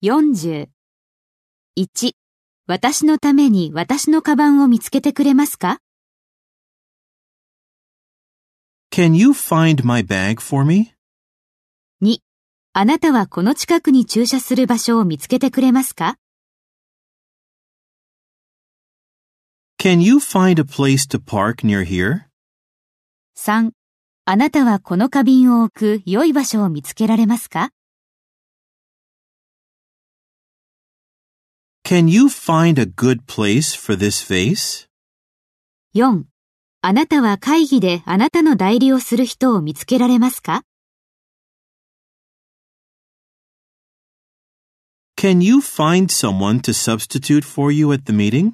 40。1、私のために私のカバンを見つけてくれますか？Can you find my bag for me? 2、あなたはこの近くに駐車する場所を見つけてくれますか？Can you find a place to park near here? 3、あなたはこの花瓶を置く良い場所を見つけられますか？Can you find a good place for this vase? 4. あなたは会議であなたの代理をする人を見つけられますか Can you find someone to substitute for you at the meeting?